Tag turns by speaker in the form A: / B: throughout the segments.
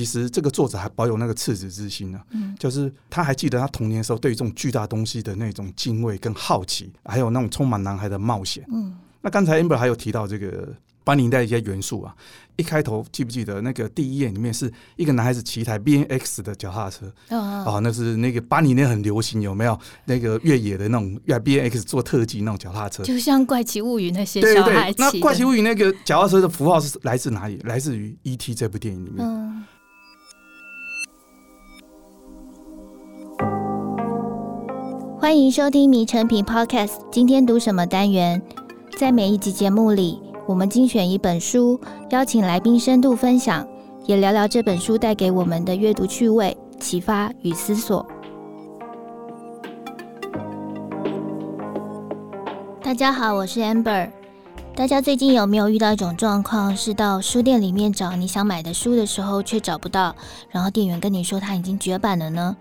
A: 其实这个作者还保有那个赤子之心呢、啊，嗯，就是他还记得他童年的时候对于这种巨大东西的那种敬畏跟好奇，还有那种充满男孩的冒险。嗯，那刚才 Amber 还有提到这个。八零年代一些元素啊，一开头记不记得那个第一页里面是一个男孩子骑一台 B N X 的脚踏车啊、哦哦哦，那是那个八零年很流行，有没有那个越野的那种 B N X 做特技那种脚踏车，
B: 就像怪奇物语那些小孩骑的。
A: 那怪奇物语那个脚踏车的符号是来自哪里？来自于 E T 这部电影里面。嗯、
C: 欢迎收听《迷成品 Podcast》，今天读什么单元？在每一集节目里，我们精选一本书，邀请来宾深度分享，也聊聊这本书带给我们的阅读趣味、启发与思索。大家好，我是 Amber。大家最近有没有遇到一种状况，是到书店里面找你想买的书的时候，却找不到，然后店员跟你说他已经绝版了呢？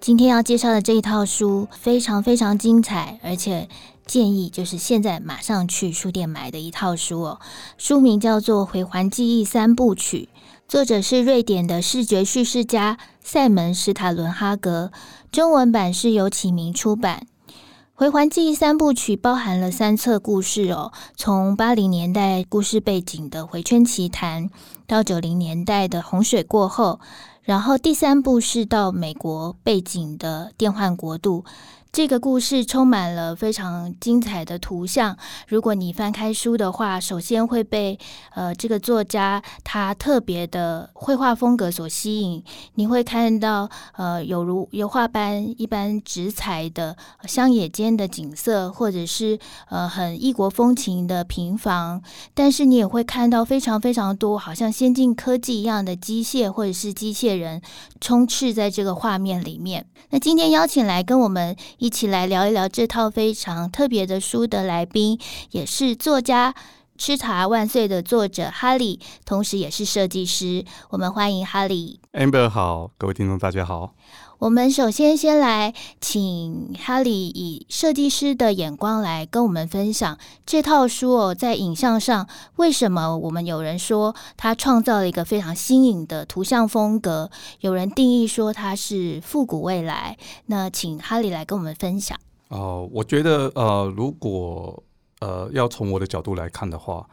C: 今天要介绍的这一套书非常非常精彩，而且建议就是现在马上去书店买的一套书哦。书名叫做《回环记忆三部曲》，作者是瑞典的视觉叙事家赛门史塔伦哈格，中文版是由启明出版。《回环记忆三部曲》包含了三册故事哦，从八零年代故事背景的《回圈奇谈》到九零年代的《洪水过后》。然后第三部是到美国背景的电幻国度。这个故事充满了非常精彩的图像。如果你翻开书的话，首先会被呃这个作家他特别的绘画风格所吸引。你会看到呃有如油画般一般直彩的乡野间的景色，或者是呃很异国风情的平房。但是你也会看到非常非常多好像先进科技一样的机械或者是机械人充斥在这个画面里面。那今天邀请来跟我们一起来聊一聊这套非常特别的书的来宾，也是作家《吃茶万岁》的作者哈利，同时也是设计师。我们欢迎哈利。
A: Amber 好，各位听众大家好。
C: 我们首先先来请哈利以设计师的眼光来跟我们分享这套书哦，在影像上为什么我们有人说它创造了一个非常新颖的图像风格，有人定义说它是复古未来。那请哈利来跟我们分享。
A: 哦、呃，我觉得呃，如果呃要从我的角度来看的话，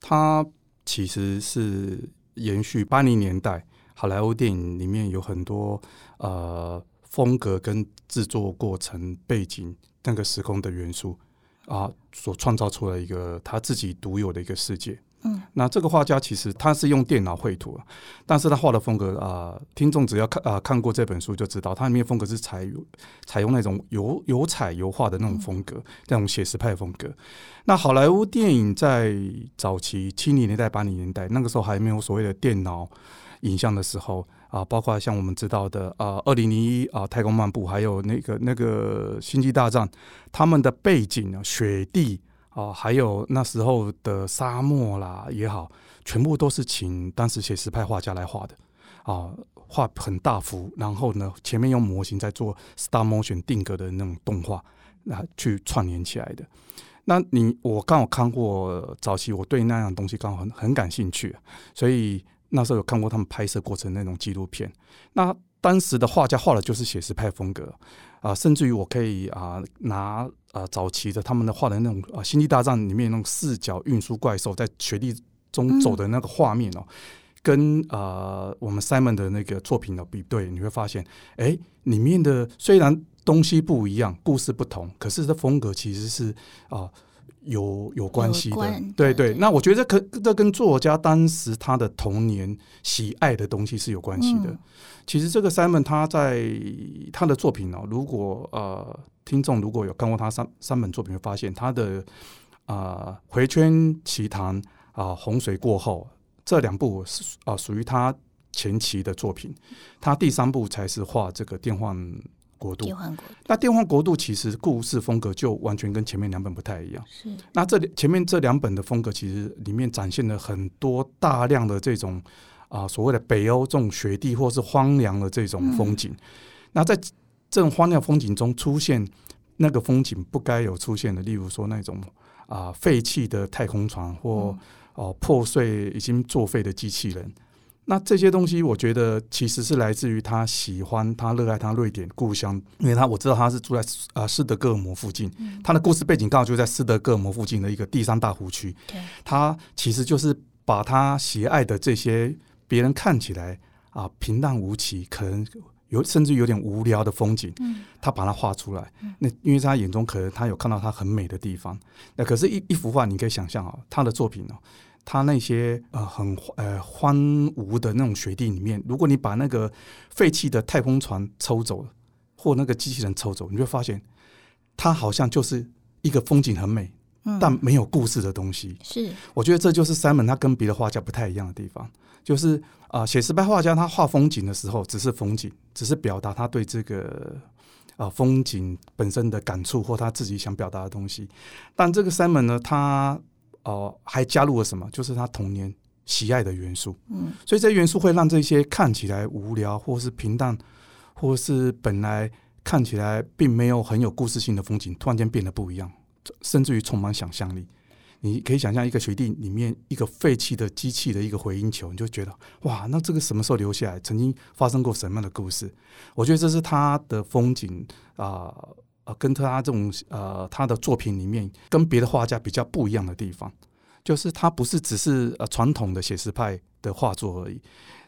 A: 它其实是延续八零年代。好莱坞电影里面有很多呃风格跟制作过程背景那个时空的元素啊，所创造出来一个他自己独有的一个世界。嗯，那这个画家其实他是用电脑绘图，但是他画的风格啊、呃，听众只要看啊、呃、看过这本书就知道，它里面风格是采采用那种油油彩油画的那种风格，那种写实派风格。那好莱坞电影在早期七零年代八零年代那个时候还没有所谓的电脑。影像的时候啊，包括像我们知道的啊，二零零一啊，太空漫步，还有那个那个星际大战，他们的背景啊，雪地啊，还有那时候的沙漠啦也好，全部都是请当时写实派画家来画的啊，画很大幅，然后呢，前面用模型在做 star motion 定格的那种动画，啊，去串联起来的。那你我刚好看过早期，我对那样东西刚好很很感兴趣，所以。那时候有看过他们拍摄过程那种纪录片，那当时的画家画的就是写实派风格啊、甚至于我可以啊、拿啊、早期的他们的画的那种啊《星际大战》里面那种四角运输怪兽在雪地中走的那个画面哦，跟啊、我们 Simon 的那个作品的比对，你会发现，哎，里面的虽然东西不一样，故事不同，可是这风格其实是啊。有有关系的，对对。那我觉得可这跟作家当时他的童年喜爱的东西是有关系的。嗯、其实这个 Simon 他在他的作品哦，如果呃听众如果有看过他三三本作品，会发现他的啊、呃《回圈奇谈》啊《洪水过后》这两部是啊属于他前期的作品，他第三部才是画这个电幻。国度，那电幻国度其实故事风格就完全跟前面两本不太一样。是，那这里前面这两本的风格，其实里面展现了很多大量的这种啊、呃、所谓的北欧这种雪地或是荒凉的这种风景。嗯、那在这种荒凉风景中出现那个风景不该有出现的，例如说那种啊废弃的太空船或哦、嗯呃、破碎已经作废的机器人。那这些东西，我觉得其实是来自于他喜欢、他热爱他瑞典故乡，因为他我知道他是住在啊斯德哥尔摩附近，他的故事背景刚好就在斯德哥尔摩附近的一个第三大湖区。他其实就是把他喜爱的这些别人看起来啊平淡无奇，可能有甚至有点无聊的风景，他把它画出来。那因为在他眼中，可能他有看到他很美的地方。那可是一，一一幅画，你可以想象啊，他的作品呢。他那些呃很呃荒芜的那种雪地里面，如果你把那个废弃的太空船抽走了，或那个机器人抽走，你会发现，它好像就是一个风景很美，嗯、但没有故事的东西。
C: 是，
A: 我觉得这就是 Simon 他跟别的画家不太一样的地方，就是啊，写实派画家他画风景的时候，只是风景，只是表达他对这个啊风景本身的感触或他自己想表达的东西。但这个 Simon 呢，他哦，还加入了什么？就是他童年喜爱的元素。嗯，所以这些元素会让这些看起来无聊，或是平淡，或是本来看起来并没有很有故事性的风景，突然间变得不一样，甚至于充满想象力。你可以想象一个雪地里面一个废弃的机器的一个回音球，你就觉得哇，那这个什么时候留下来？曾经发生过什么样的故事？我觉得这是他的风景啊。呃跟他这种呃，他的作品里面跟别的画家比较不一样的地方，就是他不是只是呃传统的写实派的画作而已，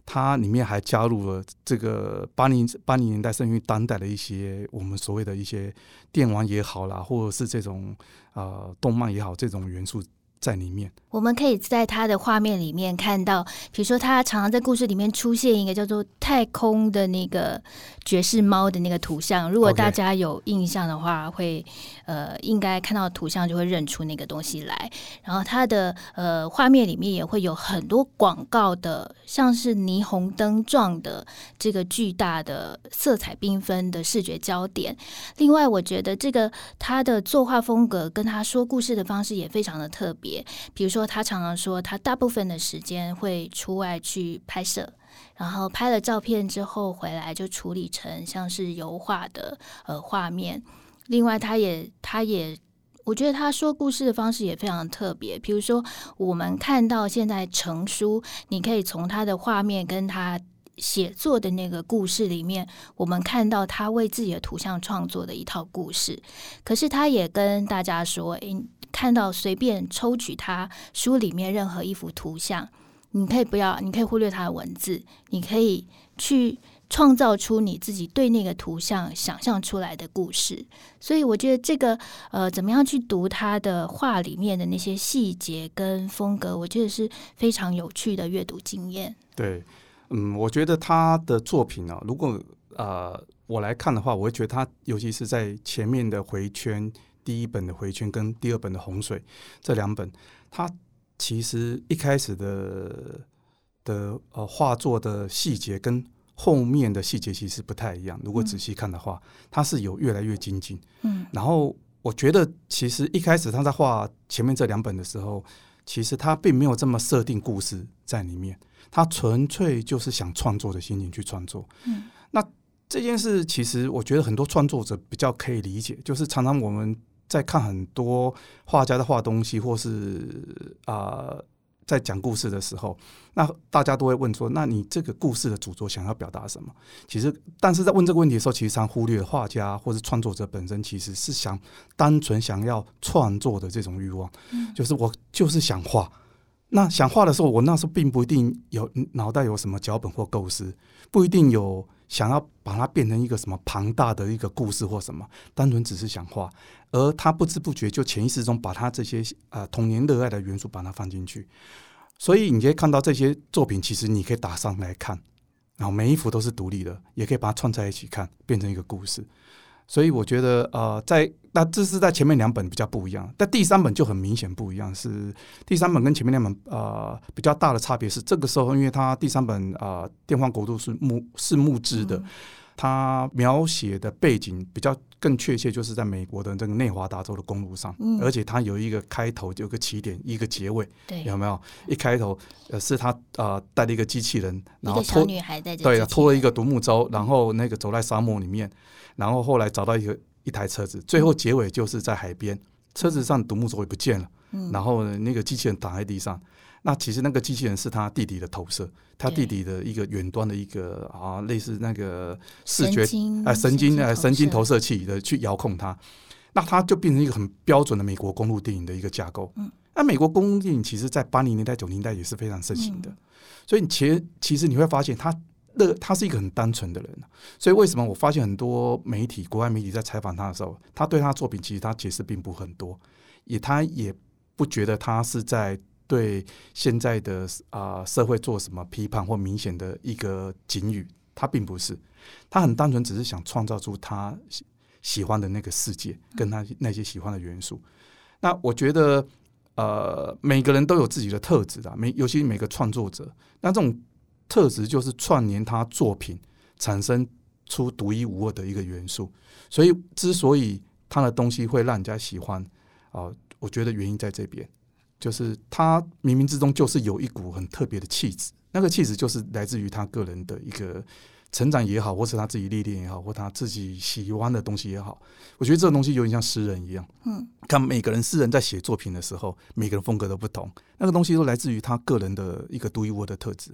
A: 他里面还加入了这个八零八零年代甚至于当代的一些我们所谓的一些电玩也好啦，或者是这种呃动漫也好，这种元素在里面。
C: 我们可以在他的画面里面看到，比如说他常常在故事里面出现一个叫做太空的那个爵士猫的那个图像。如果大家有印象的话，会呃应该看到图像就会认出那个东西来。然后他的呃画面里面也会有很多广告的，像是霓虹灯状的这个巨大的色彩缤纷的视觉焦点。另外，我觉得这个他的作画风格跟他说故事的方式也非常的特别，比如说。他常常说，他大部分的时间会出外去拍摄，然后拍了照片之后回来就处理成像是油画的呃画面。另外，他也他也，我觉得他说故事的方式也非常特别。比如说，我们看到现在成书，你可以从他的画面跟他写作的那个故事里面，我们看到他为自己的图像创作的一套故事。可是，他也跟大家说，诶。看到随便抽取他书里面任何一幅图像，你可以不要，你可以忽略他的文字，你可以去创造出你自己对那个图像想象出来的故事。所以我觉得这个呃，怎么样去读他的画里面的那些细节跟风格，我觉得是非常有趣的阅读经验。
A: 对，嗯，我觉得他的作品呢、如果呃我来看的话，我会觉得他尤其是在前面的回圈。第一本的回圈跟第二本的洪水这两本，它其实一开始的的呃画作的细节跟后面的细节其实不太一样。如果仔细看的话，它是有越来越精进。嗯，然后我觉得其实一开始他在画前面这两本的时候，其实他并没有这么设定故事在里面，他纯粹就是想创作的心情去创作。嗯，那这件事其实我觉得很多创作者比较可以理解，就是常常我们。在看很多画家的画东西，或是啊、呃，在讲故事的时候，那大家都会问说：“那你这个故事的主轴想要表达什么？”其实，但是在问这个问题的时候，其实常忽略画家或是创作者本身其实是想单纯想要创作的这种欲望，嗯、就是我就是想画。那想画的时候，我那时候并不一定有脑袋有什么脚本或构思，不一定有。想要把它变成一个什么庞大的一个故事或什么，单纯只是想画，而他不知不觉就潜意识中把他这些啊童年热爱的元素把它放进去，所以你可以看到这些作品，其实你可以打上来看，然后每一幅都是独立的，也可以把它串在一起看，变成一个故事。所以我觉得，呃，在那这是在前面两本比较不一样，但第三本就很明显不一样。是第三本跟前面两本呃比较大的差别是，这个时候因为它第三本啊、呃《电话国度》是木是木质的，它描写的背景比较更确切，就是在美国的这个内华达州的公路上，嗯、而且它有一个开头，有个起点，一个结尾，有没有？一开头呃是他呃带了一个机器人，然后
C: 拖女孩
A: 对拖了一个独木舟，然后那个走在沙漠里面。然后后来找到一个一台车子，最后结尾就是在海边，车子上独木舟也不见了，然后那个机器人躺在地上，那其实那个机器人是他弟弟的投射，他弟弟的一个远端的一个啊，类似那个视觉啊神经啊神经投射器的去遥控它，那它就变成一个很标准的美国公路电影的一个架构。嗯，那美国公路电影其实在八零年代九零年代也是非常盛行的，所以其实其实你会发现他那他是一个很单纯的人，所以为什么我发现很多媒体国外媒体在采访他的时候，他对他的作品其实他解释并不很多，也他也不觉得他是在。对现在的啊、社会做什么批判或明显的一个警语，他并不是，他很单纯，只是想创造出他喜欢的那个世界，跟他那些喜欢的元素。那我觉得，呃，每个人都有自己的特质的，每尤其每个创作者，那这种特质就是串联他作品，产生出独一无二的一个元素。所以，之所以他的东西会让人家喜欢，啊、我觉得原因在这边。就是他冥冥之中就是有一股很特别的气质，那个气质就是来自于他个人的一个成长也好，或是他自己历练也好，或他自己喜欢的东西也好。我觉得这个东西有点像诗人一样，嗯，看每个人诗人在写作品的时候，每个人风格都不同，那个东西都来自于他个人的一个独一无二的特质。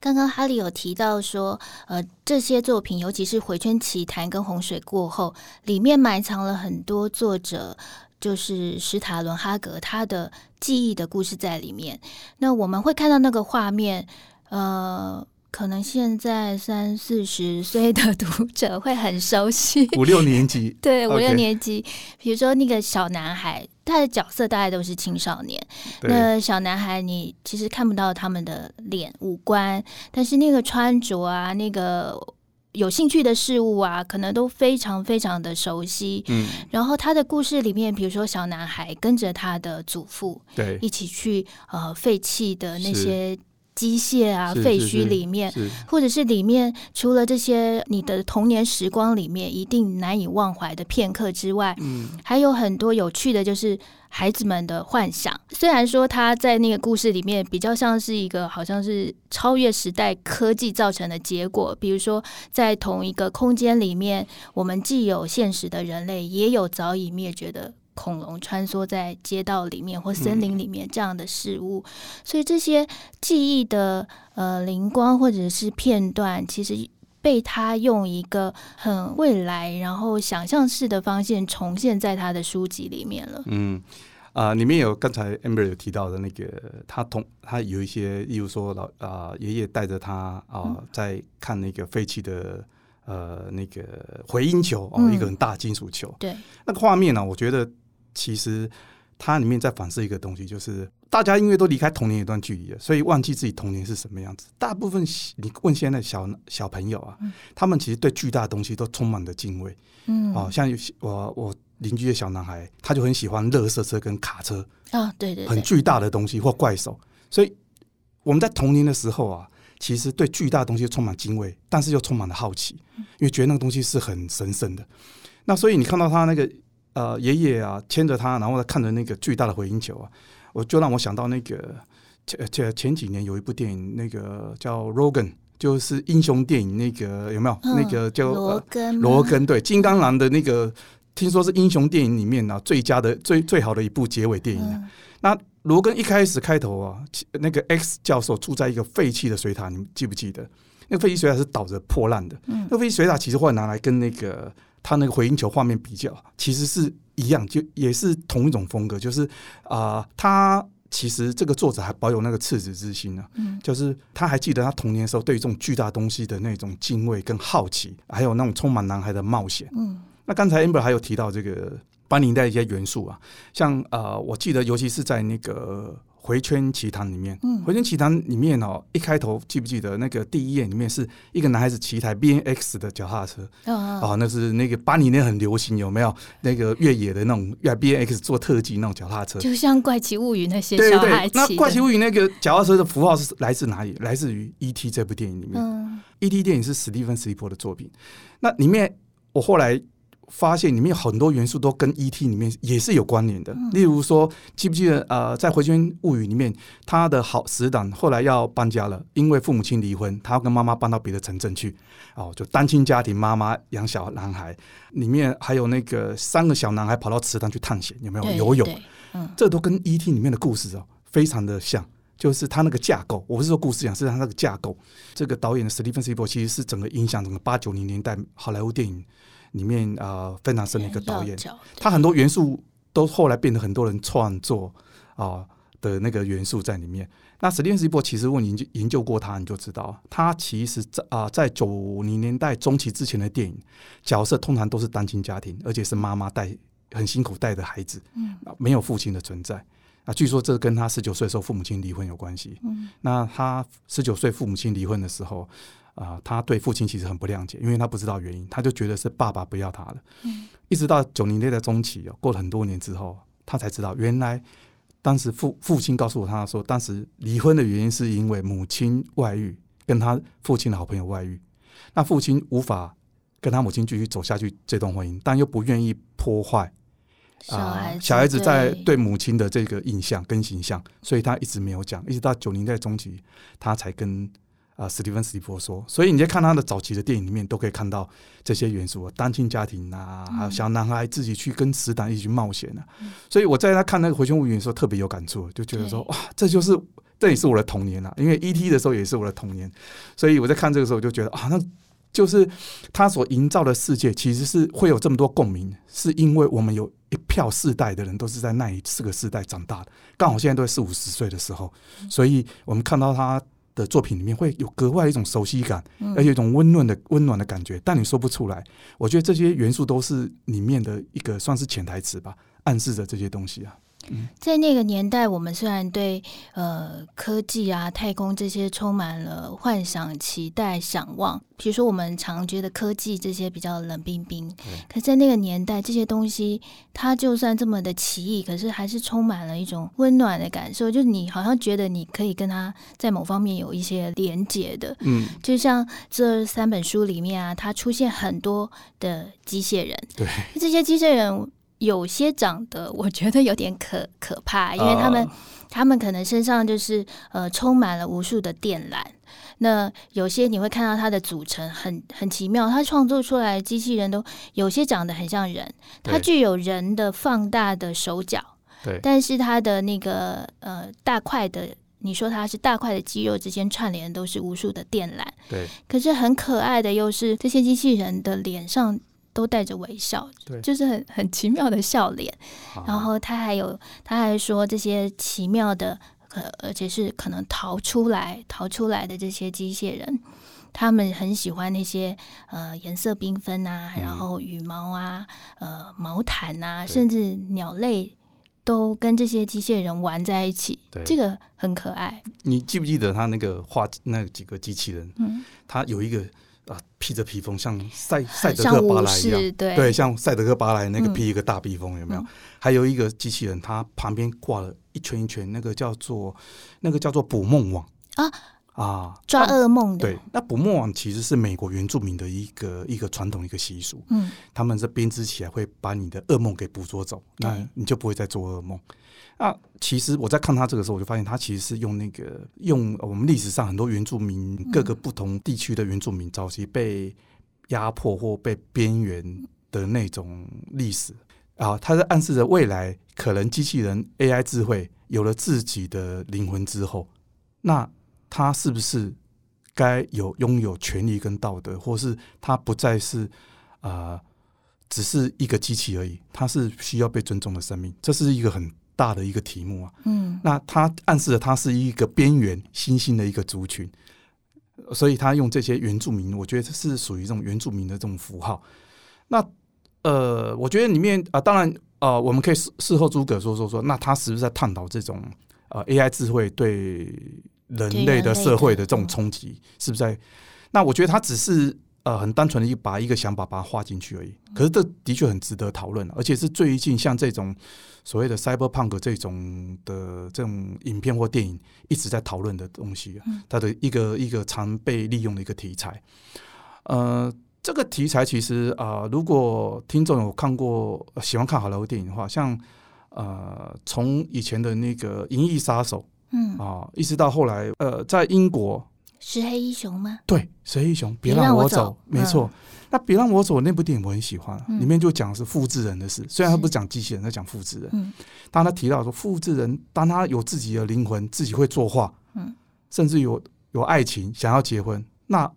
C: 刚刚哈利有提到说，呃，这些作品，尤其是《回圈奇谈》跟《洪水过后》，里面埋藏了很多作者。就是史塔伦哈格他的记忆的故事在里面。那我们会看到那个画面，呃，可能现在三四十岁的读者会很熟悉，
A: 五六年级，
C: 对，五六年级。比如说那个小男孩，他的角色大概都是青少年。那小男孩，你其实看不到他们的脸、五官，但是那个穿着啊，那个。有兴趣的事物啊，可能都非常非常的熟悉。嗯，然后他的故事里面，比如说小男孩跟着他的祖父，对，一起去呃废弃的那些机械啊废墟里面，或者是里面除了这些你的童年时光里面一定难以忘怀的片刻之外，嗯，还有很多有趣的，就是。孩子们的幻想，虽然说他在那个故事里面比较像是一个，好像是超越时代科技造成的结果。比如说，在同一个空间里面，我们既有现实的人类，也有早已灭绝的恐龙穿梭在街道里面或森林里面这样的事物。所以这些记忆的呃灵光或者是片段，其实。被他用一个很未来，然后想象式的方向重现在他的书籍里面了。
A: 嗯，啊、呃，里面有刚才 Amber 有提到的那个，他同他有一些，例如说老啊爷爷带着他啊、呃、在看那个废弃的呃那个回音球哦，嗯、一个很大金属球。
C: 对，那
A: 个画面呢、啊，我觉得其实它里面在反射一个东西，就是。大家因为都离开童年一段距离了，所以忘记自己童年是什么样子。大部分你问现在小小朋友啊，嗯、他们其实对巨大的东西都充满了敬畏。嗯，哦，像我我邻居的小男孩，他就很喜欢乐色车跟卡车
C: 啊、哦，对对，对，
A: 很巨大的东西或怪兽。所以我们在童年的时候啊，其实对巨大的东西充满敬畏，但是又充满了好奇，因为觉得那个东西是很神圣的。那所以你看到他那个呃爷爷啊牵着他，然后他看着那个巨大的回音球啊。我就让我想到那个前前前几年有一部电影，那个叫《Rogan》，就是英雄电影，那个有没有？嗯、那个叫罗根，罗根对，金刚狼的那个，听说是英雄电影里面啊最佳的最最好的一部结尾电影，啊。嗯、那罗根一开始开头啊，那个 X 教授住在一个废弃的水塔，你们记不记得？那个废弃水塔是倒着破烂的。嗯、那个废弃水塔其实会拿来跟那个他那个回音球画面比较，其实是。一样，就也是同一种风格，就是啊、呃，他其实这个作者还保有那个赤子之心呢、啊，嗯，就是他还记得他童年的时候对于这种巨大东西的那种敬畏跟好奇，还有那种充满男孩的冒险，嗯，那刚才 Amber 还有提到这个八零年代一些元素啊，像呃，我记得尤其是在那个。回圈奇谈里面，嗯，回圈奇谈里面哦，一开头记不记得那个第一页里面是一个男孩子骑一台 B N X 的脚踏车，哦，哦，哦，那是那个八零年很流行，有没有那个越野的那种 B N X 做特技那种脚踏车？
B: 就像怪奇物语那些小孩骑的。
A: 那怪奇物语那个脚踏车的符号是来自哪里？来自于 E T 这部电影里面。嗯，E T 电影是史蒂芬史蒂波的作品。那里面我后来。发现里面有很多元素都跟 E.T. 里面也是有关联的，例如说，记不记得呃，在《回圈物语》里面，他的好死党后来要搬家了，因为父母亲离婚，他要跟妈妈搬到别的城镇去，哦，就单亲家庭，妈妈养小男孩。里面还有那个三个小男孩跑到池塘去探险，有没有游泳？嗯，这都跟 E.T. 里面的故事哦，非常的像。就是他那个架构，我不是说故事讲，是他那个架构。这个导演的史蒂芬史匹柏其实是整个影响整个八九零年代好莱坞电影里面啊、呃、非常深的一个导演。他很多元素都后来变得很多人创作啊。呃的那个元素在里面。那史蒂芬史匹柏其实，问你研究研究过他，你就知道，他其实在啊，在九零年代中期之前的电影角色，通常都是单亲家庭，而且是妈妈带很辛苦带的孩子，嗯，没有父亲的存在。啊，据说这跟他十九岁的时候父母亲离婚有关系。嗯，那他十九岁父母亲离婚的时候，啊，他对父亲其实很不谅解，因为他不知道原因，他就觉得是爸爸不要他了。嗯，一直到九零年代中期哦，过了很多年之后，他才知道原来。当时父父亲告诉我，他说当时离婚的原因是因为母亲外遇，跟他父亲的好朋友外遇。那父亲无法跟他母亲继续走下去这段婚姻，但又不愿意破坏啊小孩子在对母亲的这个印象跟形象，所以他一直没有讲，一直到九零代中期，他才跟。啊，史蒂芬史匹柏说，所以你在看他的早期的电影里面，都可以看到这些元素，单亲家庭啊，还有小男孩自己去跟死党一起去冒险啊。嗯、所以我在他看那个《回旋物语》的时候，特别有感触，就觉得说，哇，这就是这也是我的童年啊。因为 E.T. 的时候也是我的童年，所以我在看这个时候，我就觉得啊，那就是他所营造的世界，其实是会有这么多共鸣，是因为我们有一票世代的人都是在那一四个世代长大的，刚好现在都是四五十岁的时候，所以我们看到他。的作品里面会有格外一种熟悉感，而且一种温暖的温暖的感觉，但你说不出来。我觉得这些元素都是里面的一个算是潜台词吧，暗示着这些东西啊。
C: 在那个年代，我们虽然对呃科技啊、太空这些充满了幻想、期待、想望，比如说我们常觉得科技这些比较冷冰冰，可在那个年代，这些东西它就算这么的奇异，可是还是充满了一种温暖的感受，就是你好像觉得你可以跟它在某方面有一些连接的。嗯，就像这三本书里面啊，它出现很多的机械人，对，这些机械人。有些长得我觉得有点可 可怕，因为他们、uh, 他们可能身上就是呃充满了无数的电缆。那有些你会看到它的组成很很奇妙，它创作出来的机器人都有些长得很像人，它具有人的放大的手脚，对，但是它的那个呃大块的，你说它是大块的肌肉之间串联都是无数的电缆，对。可是很可爱的又是这些机器人的脸上。都带着微笑，就是很很奇妙的笑脸。然后他还有，他还说这些奇妙的，可而且是可能逃出来、逃出来的这些机械人，他们很喜欢那些呃颜色缤纷啊，然后羽毛啊、呃毛毯啊，甚至鸟类都跟这些机械人玩在一起，这个很可爱。
A: 你记不记得他那个画那几个机器人？嗯，他有一个。啊，披着披风，像赛赛德克巴莱一样，对，对，像赛德克巴莱那个披一个大披风，有没有？嗯、还有一个机器人，它旁边挂了一圈一圈，那个叫做那个叫做捕梦网。啊啊，
C: 抓噩梦的。
A: 对，那捕梦网其实是美国原住民的一个一个传统一个习俗，嗯，他们是编织起来会把你的噩梦给捕捉走，那你就不会再做噩梦。那其实我在看他这个时候，我就发现他其实是用那个用我们历史上很多原住民各个不同地区的原住民早期被压迫或被边缘的那种历史。啊，他在暗示着未来可能机器人 AI 智慧有了自己的灵魂之后，那他是不是该有拥有权利跟道德，或是他不再是啊只是一个机器而已，他是需要被尊重的生命，这是一个很。大的一个题目啊，嗯，那他暗示了他是一个边缘新兴的一个族群，所以他用这些原住民，我觉得这是属于这种原住民的这种符号。那呃，我觉得里面啊、呃，当然啊、呃，我们可以事事后诸葛说说说，那他是不是在探讨这种呃 AI 智慧对人类的社会的这种冲击，是不是在？那我觉得他只是。呃，很单纯的一把一个想法把它画进去而已。可是这的确很值得讨论，而且是最近像这种所谓的 cyberpunk 这种的这种影片或电影一直在讨论的东西，它的一个一个常被利用的一个题材。呃，这个题材其实啊、呃，如果听众有看过喜欢看好莱坞电影的话，像呃，从以前的那个《银翼杀手》嗯啊，一直到后来呃，在英国。
C: 石黑一雄吗？
A: 对，石黑一雄，别让我走，没错。那别让我走那部电影我很喜欢，里面就讲的是复制人的事。虽然他不是讲机器人，他讲复制人。当他提到说复制人，当他有自己的灵魂，自己会作画，嗯，甚至有有爱情，想要结婚，那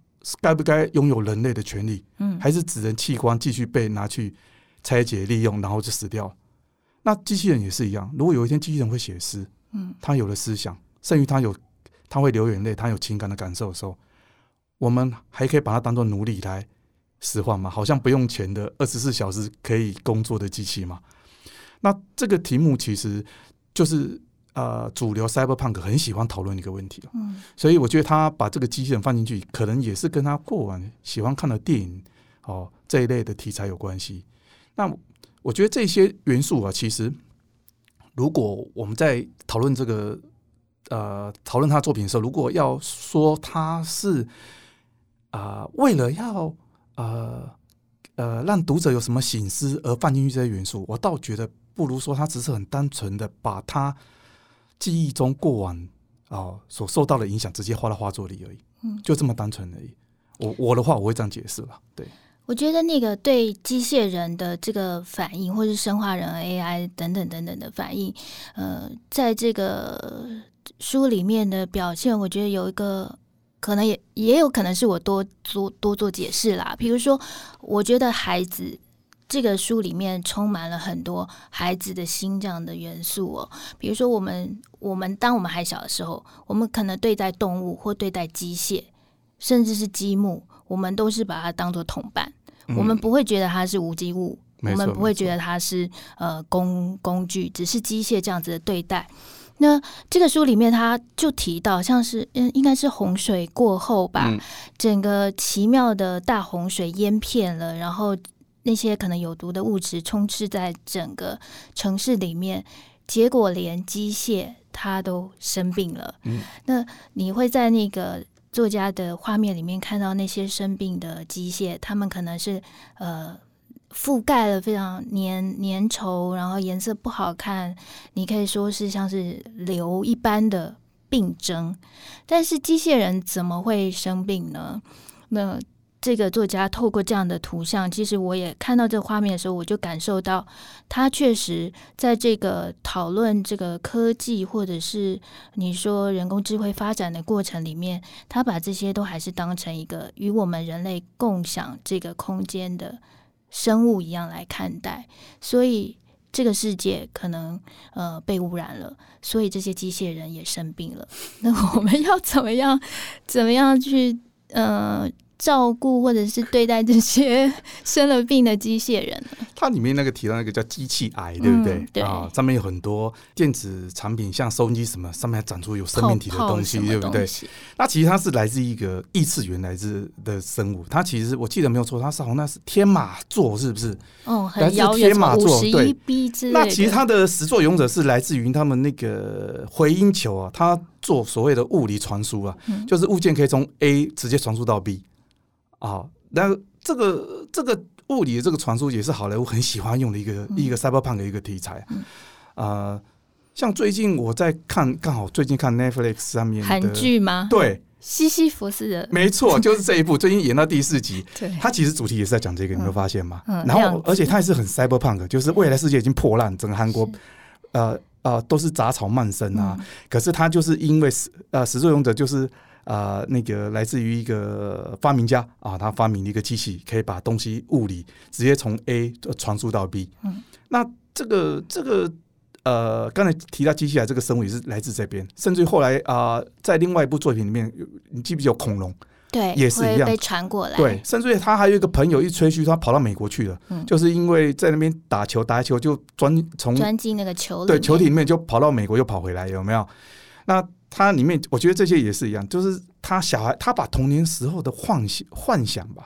A: 该不该拥有人类的权利？嗯，还是只能器官继续被拿去拆解利用，然后就死掉？那机器人也是一样，如果有一天机器人会写诗，嗯，他有了思想，甚于他有他会流眼泪，他有情感的感受的时候，我们还可以把它当做奴隶来使唤吗？好像不用钱的二十四小时可以工作的机器吗？那这个题目其实就是呃，主流 Cyberpunk 很喜欢讨论一个问题，嗯，所以我觉得他把这个机器人放进去，可能也是跟他过往喜欢看的电影哦这一类的题材有关系。那我觉得这些元素啊，其实如果我们在讨论这个呃讨论他作品的时候，如果要说他是啊、呃、为了要呃呃让读者有什么醒思而放进去这些元素，我倒觉得。不如说，他只是很单纯的把他记忆中过往啊、呃、所受到的影响直接画到画作里而已，嗯，就这么单纯而已。我我的话我会这样解释了。对，
C: 我觉得那个对机械人的这个反应，或是生化人 AI 等等等等的反应，呃，在这个书里面的表现，我觉得有一个可能也也有可能是我多做多做解释啦。比如说，我觉得孩子。这个书里面充满了很多孩子的心这样的元素哦，比如说我们我们当我们还小的时候，我们可能对待动物或对待机械，甚至是积木，我们都是把它当做同伴，嗯，我们不会觉得它是无机物，我们不会觉得它是呃工工具，只是机械这样子的对待。那这个书里面他就提到，像是嗯，应该是洪水过后吧，嗯，整个奇妙的大洪水淹遍了，然后。那些可能有毒的物质充斥在整个城市里面，结果连机械它都生病了。嗯，那你会在那个作家的画面里面看到那些生病的机械，他们可能是呃覆盖了非常粘粘稠，然后颜色不好看，你可以说是像是瘤一般的病症。但是机械人怎么会生病呢？那这个作家透过这样的图像，其实我也看到这画面的时候，我就感受到他确实在这个讨论这个科技或者是你说人工智慧发展的过程里面，他把这些都还是当成一个与我们人类共享这个空间的生物一样来看待。所以这个世界可能呃被污染了，所以这些机械人也生病了。那我们要怎么样？怎么样去呃？照顾或者是对待这些生了病的机械人，
A: 它里面那个提到那个叫机器癌，对不对？嗯、对啊，上面有很多电子产品，像收音机什么，上面还长出有生命体的东西，对不对？那其实它是来自一个异次元来自的生物，它其实我记得没有错，它是好像那是天马座，是不是？
C: 哦，很遥远，天马座对。
A: 那其实它的始作俑者是来自于他们那个回音球啊，它做所谓的物理传输啊、嗯，就是物件可以从 A 直接传输到 B。啊，那这个这个物理的这个传输也是好莱坞很喜欢用的一个、嗯、一个 cyberpunk 的一个题材啊。像最近我在看，刚好最近看 Netflix 上面韩
C: 剧吗？
A: 对，
C: 西西弗斯的，
A: 没错，就是这一部，最近演到第四集。对，它其实主题也是在讲这个，你没有发现吗？嗯、然后，而且它也是很 cyberpunk，就是未来世界已经破烂，整个韩国呃呃都是杂草漫生啊、嗯。可是它就是因为呃始作俑者就是。啊、呃，那个来自于一个发明家啊，他发明了一个机器，可以把东西物理直接从 A 传输到 B。嗯，那这个这个呃，刚才提到机器啊，这个生物也是来自这边，甚至于后来啊、呃，在另外一部作品里面，你记不记得恐龙？
C: 对，
A: 也是一样
C: 被传过来。
A: 对，甚至于他还有一个朋友一吹嘘，他跑到美国去了，嗯、就是因为在那边打球，打球就钻从
C: 钻进那个球，
A: 对，球体里面就跑到美国又跑回来，有没有？那它里面，我觉得这些也是一样，就是他小孩，他把童年时候的幻想、幻想吧，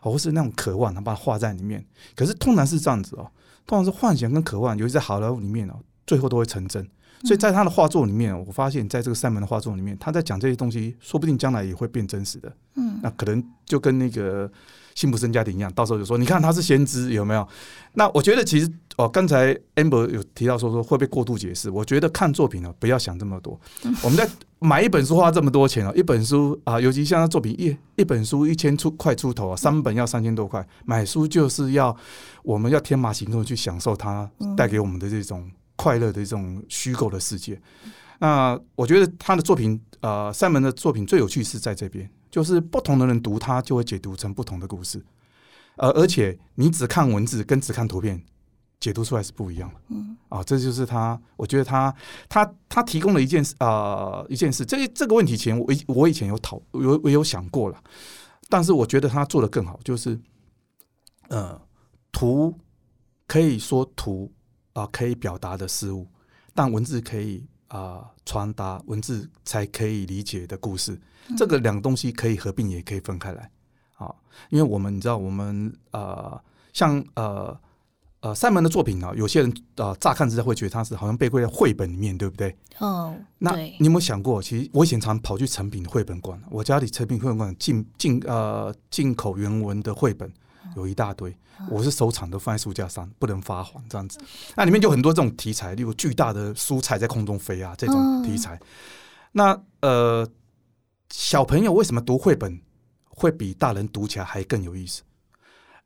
A: 或是那种渴望，他把它画在里面。可是通常是这样子哦，通常是幻想跟渴望，尤其在好莱坞里面哦，最后都会成真。所以在他的画作里面，我发现在这个三门的画作里面，他在讲这些东西，说不定将来也会变真实的。嗯，那可能就跟那个。辛普森家庭一样，到时候就说，你看他是先知有没有？那我觉得其实哦，刚才 Amber 有提到说说会不会过度解释？我觉得看作品呢，不要想这么多。我们在买一本书花这么多钱啊，一本书啊，尤其像他作品一一本书一千出块出头啊，三本要三千多块。买书就是要我们要天马行空去享受它带给我们的这种快乐的这种虚构的世界。那我觉得他的作品，呃，三门的作品最有趣是在这边，就是不同的人读它就会解读成不同的故事，呃，而且你只看文字跟只看图片，解读出来是不一样的。嗯，啊，这就是他，我觉得他他他提供了一件事啊、呃，一件事。这这个问题前我我以前有讨有我有想过了，但是我觉得他做的更好，就是呃，图可以说图啊、呃、可以表达的事物，但文字可以。啊，传达文字才可以理解的故事，嗯、这个两个东西可以合并，也可以分开来。啊，因为我们你知道，我们呃，像呃呃，赛门的作品呢，有些人啊、呃，乍看之下会觉得他是好像被归在绘本里面，对不对？
B: 哦，
A: 那你有没有想过，其实我以前常跑去成品绘本馆，我家里成品绘本馆进进呃进口原文的绘本。有一大堆，我是收藏的，放在书架上，不能发黄这样子。那里面就很多这种题材，例如巨大的蔬菜在空中飞啊，这种题材。那呃，小朋友为什么读绘本会比大人读起来还更有意思？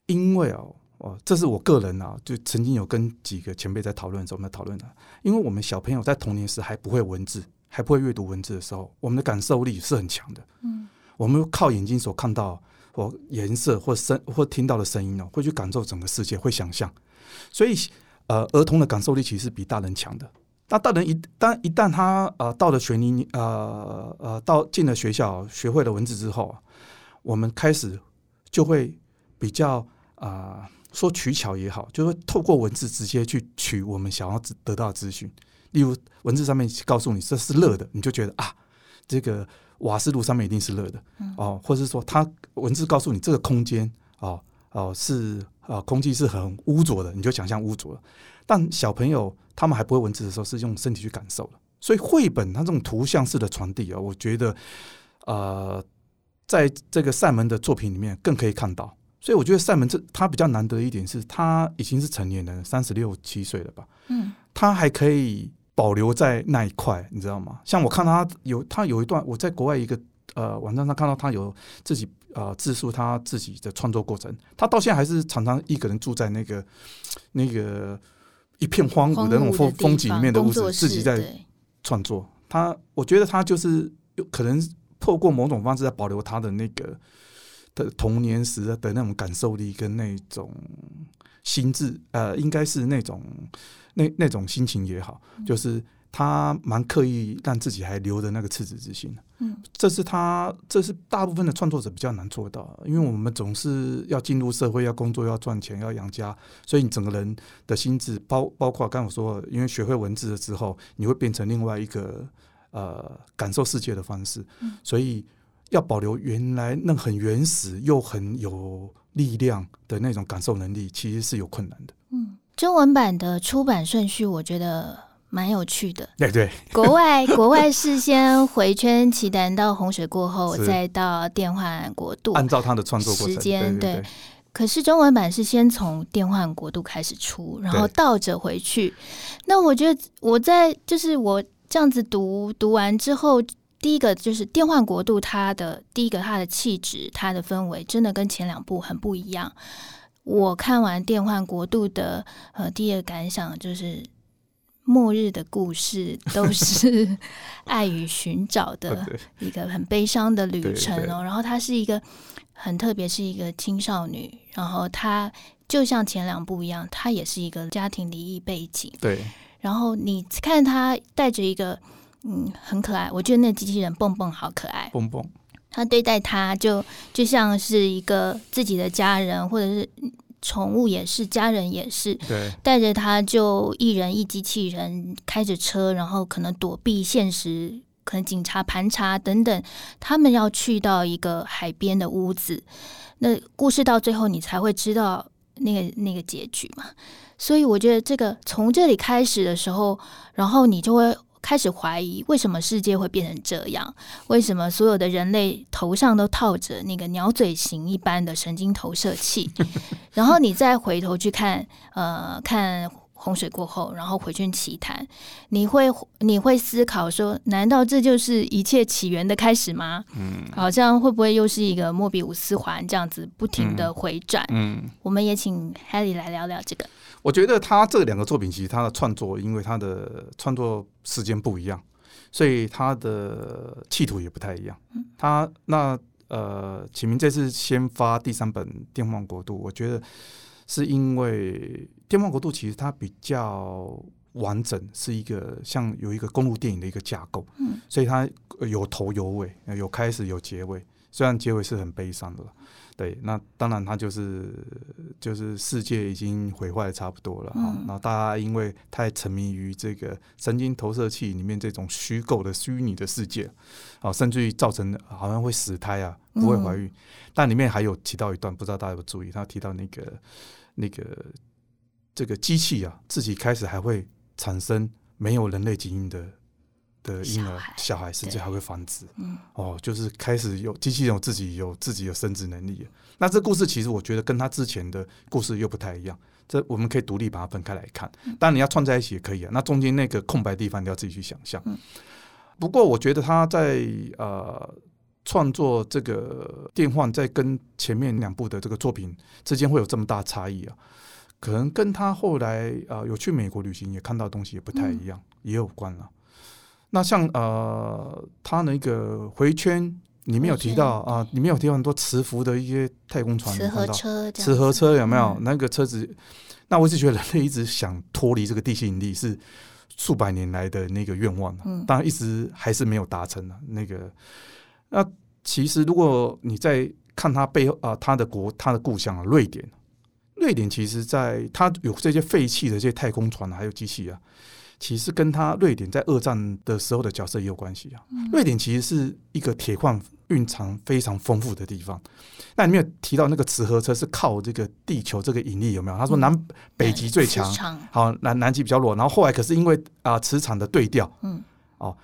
A: 因为哦哦，这是我个人啊，就曾经有跟几个前辈在讨论的时候，我们在讨论的。因为我们小朋友在童年时还不会文字，还不会阅读文字的时候，我们的感受力是很强的。嗯，我们靠眼睛所看到。或颜色，或声，或听到的声音哦，会去感受整个世界，会想象。所以，呃，儿童的感受力其实是比大人强的。那大人一旦一旦他呃到了学龄，呃呃到进了学校，学会了文字之后啊，我们开始就会比较啊、呃、说取巧也好，就是透过文字直接去取我们想要得到的资讯。例如文字上面告诉你这是热的，你就觉得啊这个。瓦斯炉上面一定是热的，哦，或者是说，它文字告诉你这个空间，哦哦是呃空气是很污浊的，你就想象污浊了。但小朋友他们还不会文字的时候，是用身体去感受的。所以绘本它这种图像式的传递啊，我觉得呃，在这个赛门的作品里面更可以看到。所以我觉得赛门这他比较难得一点是，他已经是成年人，三十六七岁了吧？嗯，他还可以。保留在那一块，你知道吗？像我看他有他有一段，我在国外一个呃网站上看到他有自己呃自述他自己的创作过程。他到现在还是常常一个人住在那个那个一片荒芜的那种风风景里面的屋子，自己在创作。他我觉得他就是有可能透过某种方式在保留他的那个的童年时的那种感受力跟那种心智，呃，应该是那种。那那种心情也好，就是他蛮刻意让自己还留着那个赤子之心。嗯，这是他，这是大部分的创作者比较难做到，因为我们总是要进入社会，要工作，要赚钱，要养家，所以你整个人的心智，包包括刚才我说，因为学会文字了之后，你会变成另外一个呃感受世界的方式。所以要保留原来那很原始又很有力量的那种感受能力，其实是有困难的。
C: 嗯。中文版的出版顺序我觉得蛮有趣的。
A: 对对，
C: 国外 国外是先回圈奇谭到洪水过后，再到电幻国度，
A: 按照他的创作时间。
C: 对，可是中文版是先从电幻国度开始出，然后倒着回去。那我觉得我在就是我这样子读读完之后，第一个就是电幻国度，它的第一个它的气质、它的氛围，真的跟前两部很不一样。我看完《电幻国度》的呃，第一个感想就是，末日的故事都是 爱与寻找的一个很悲伤的旅程哦。然后她是一个很特别，是一个青少女。然后她就像前两部一样，她也是一个家庭离异背景。
A: 对。
C: 然后你看她带着一个嗯很可爱，我觉得那机器人蹦蹦好可爱，
A: 蹦蹦。
C: 他对待他就就像是一个自己的家人，或者是宠物也是，家人也是。
A: 对，
C: 带着他就一人一机器人开着车，然后可能躲避现实，可能警察盘查等等。他们要去到一个海边的屋子，那故事到最后你才会知道那个那个结局嘛。所以我觉得这个从这里开始的时候，然后你就会。开始怀疑为什么世界会变成这样？为什么所有的人类头上都套着那个鸟嘴型一般的神经投射器？然后你再回头去看，呃，看洪水过后，然后回去奇谈，你会你会思考说，难道这就是一切起源的开始吗？嗯，好像会不会又是一个莫比乌斯环这样子不停的回转？嗯，我们也请 Helly 来聊聊这个。
A: 我觉得他这两个作品，其实他的创作，因为他的创作时间不一样，所以他的企图也不太一样。他那呃，启明这次先发第三本《电幻国度》，我觉得是因为《电幻国度》其实它比较完整，是一个像有一个公路电影的一个架构，所以它有头有尾，有开始有结尾，虽然结尾是很悲伤的。对，那当然，他就是就是世界已经毁坏的差不多了啊。然后大家因为太沉迷于这个神经投射器里面这种虚构的虚拟的世界，啊，甚至于造成好像会死胎啊，不会怀孕。但里面还有提到一段，不知道大家有注意，他提到那个那个这个机器啊，自己开始还会产生没有人类基因的。的婴儿小孩甚至还会繁殖，嗯，哦，就是开始有机器人有自己有自己的生殖能力。那这故事其实我觉得跟他之前的故事又不太一样，这我们可以独立把它分开来看。当然你要串在一起也可以啊，那中间那个空白地方你要自己去想象。不过我觉得他在呃创作这个电幻，在跟前面两部的这个作品之间会有这么大差异啊，可能跟他后来啊有去美国旅行也看到的东西也不太一样，也有关了。那像呃，他那个回圈里面有提到啊，里面有提到很多磁浮的一些太空船，
C: 磁合车，
A: 磁合车有没有？那个车子，那我一直觉得人类一直想脱离这个地心引力是数百年来的那个愿望，嗯，当然一直还是没有达成的。那个，那其实如果你在看他背后啊，他的国，他的故乡啊，瑞典，瑞典其实在他有这些废弃的这些太空船还有机器啊。其实跟他瑞典在二战的时候的角色也有关系啊。瑞典其实是一个铁矿蕴藏非常丰富的地方。那你没有提到那个磁核车是靠这个地球这个引力有没有？他说南北极最强，好南南极比较弱。然后后来可是因为啊磁场的对调，嗯，哦，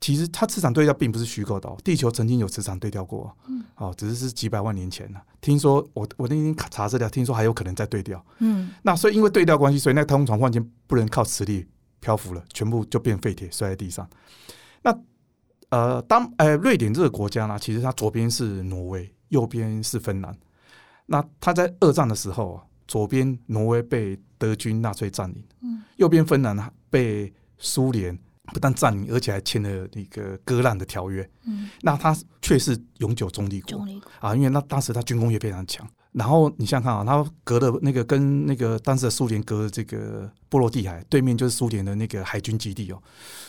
A: 其实它磁场对调并不是虚构的哦。地球曾经有磁场对调过，嗯，哦，只是是几百万年前了。听说我我那天查资料，听说还有可能在对调，嗯。那所以因为对调关系，所以那太空船忽然间不能靠磁力。漂浮了，全部就变废铁摔在地上。那呃，当呃瑞典这个国家呢，其实它左边是挪威，右边是芬兰。那它在二战的时候啊，左边挪威被德军纳粹占领，嗯，右边芬兰呢被苏联不但占领，而且还签了那个割让的条约，嗯，那它却是永久中立国啊，因为那当时它军工业非常强。然后你想想看啊，他隔的那个跟那个当时的苏联隔的这个波罗的海对面就是苏联的那个海军基地哦，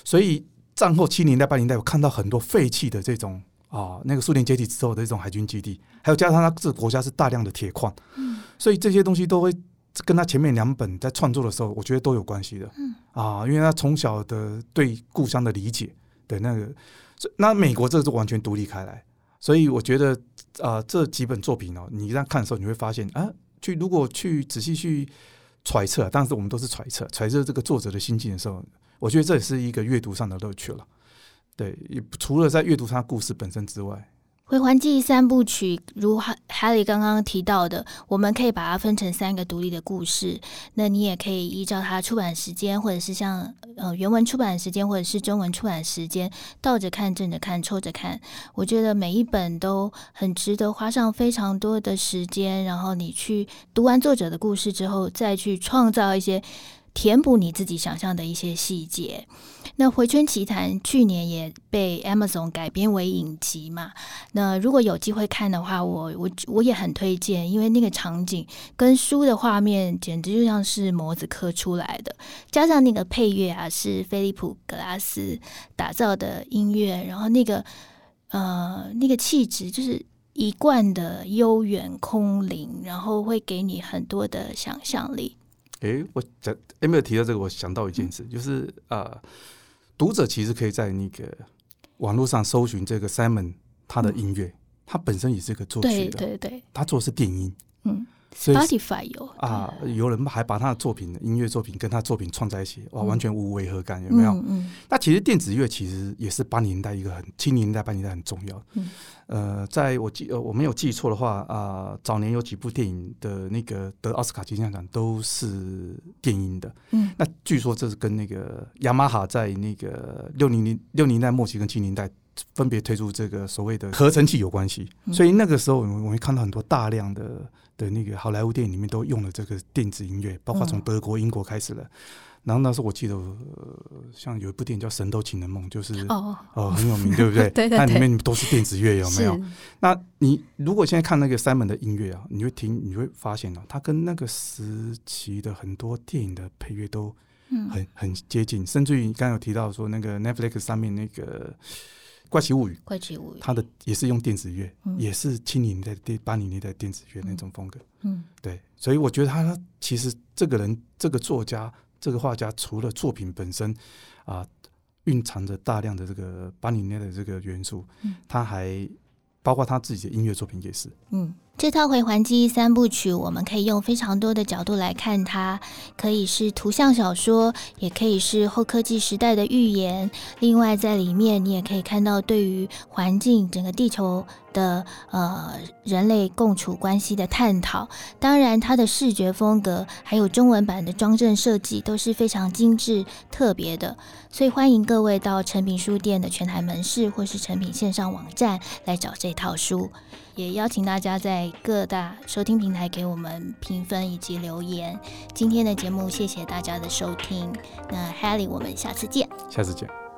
A: 所以战后七零年代八零年代我看到很多废弃的这种啊，那个苏联解体之后的这种海军基地，还有加上他这个国家是大量的铁矿，所以这些东西都会跟他前面两本在创作的时候，我觉得都有关系的，啊，因为他从小的对故乡的理解的那个，那美国这个是完全独立开来。所以我觉得啊、这几本作品哦，你这样看的时候，你会发现啊，去如果去仔细去揣测，当时我们都是揣测揣测这个作者的心境的时候，我觉得这也是一个阅读上的乐趣了。对，除了在阅读他故事本身之外。
C: 回环记三部曲，如哈哈利刚刚提到的，我们可以把它分成三个独立的故事。那你也可以依照它出版时间，或者是像呃原文出版时间，或者是中文出版时间，倒着看、正着看、抽着看。我觉得每一本都很值得花上非常多的时间，然后你去读完作者的故事之后，再去创造一些。填补你自己想象的一些细节。那《回圈奇谈》去年也被 Amazon 改编为影集嘛？那如果有机会看的话，我我我也很推荐，因为那个场景跟书的画面简直就像是模子刻出来的，加上那个配乐啊，是菲利普·格拉斯打造的音乐，然后那个呃那个气质就是一贯的悠远空灵，然后会给你很多的想象力。
A: 诶，我讲有没有提到这个？我想到一件事，就是啊、呃，读者其实可以在那个网络上搜寻这个 Simon 他的音乐，嗯、他本身也是一个作曲的，
C: 对对对，
A: 他做的是电音，
C: 嗯。Spotify 有
A: 啊，有人还把他的作品、音乐作品跟他作品串在一起，哇，完全无违和感，有没有？嗯，嗯，那其实电子乐其实也是八零年代一个很七零年代、八零年代很重要。嗯，呃，在我记呃我没有记错的话啊、呃，早年有几部电影的那个得奥斯卡金像奖都是电音的。嗯，那据说这是跟那个雅马哈在那个六零零六零年代末期跟七零年代分别推出这个所谓的合成器有关系，所以那个时候我们我会看到很多大量的。的那个好莱坞电影里面都用了这个电子音乐，包括从德国、英国开始了，然后那时候我记得，呃、像有一部电影叫《神偷情人梦》，就是
B: 哦
A: 哦。很有名，对不对？
B: 对，对，对，
A: 那里面都是电子乐，有没有？那你如果现在看那个 Simon 的音乐啊，你会听，你会发现哦，它跟那个时期的很多电影的配乐都很、嗯、很接近，甚至于你刚刚有提到说那个 Netflix 上面那个《怪奇物语》，
C: 怪奇物语，
A: 他的也是用电子乐，
C: 嗯、
A: 也是七零年代、八零年代电子乐那种风格。
C: 嗯，
A: 对，所以我觉得他其实这个人，这个作家。这个画家除了作品本身啊，蕴藏着大量的这个八零年的这个元素，嗯，他还包括他自己的音乐作品也是，
C: 嗯。这套回环记忆三部曲，我们可以用非常多的角度来看它，可以是图像小说，也可以是后科技时代的预言。另外，在里面你也可以看到对于环境、整个地球的呃人类共处关系的探讨。当然，它的视觉风格还有中文版的装帧设计都是非常精致特别的。所以，欢迎各位到诚品书店的全台门市或是诚品线上网站来找这套书。也邀请大家在各大收听平台给我们评分以及留言。今天的节目，谢谢大家的收听。那 Helly，我们下次见。
A: 下次见。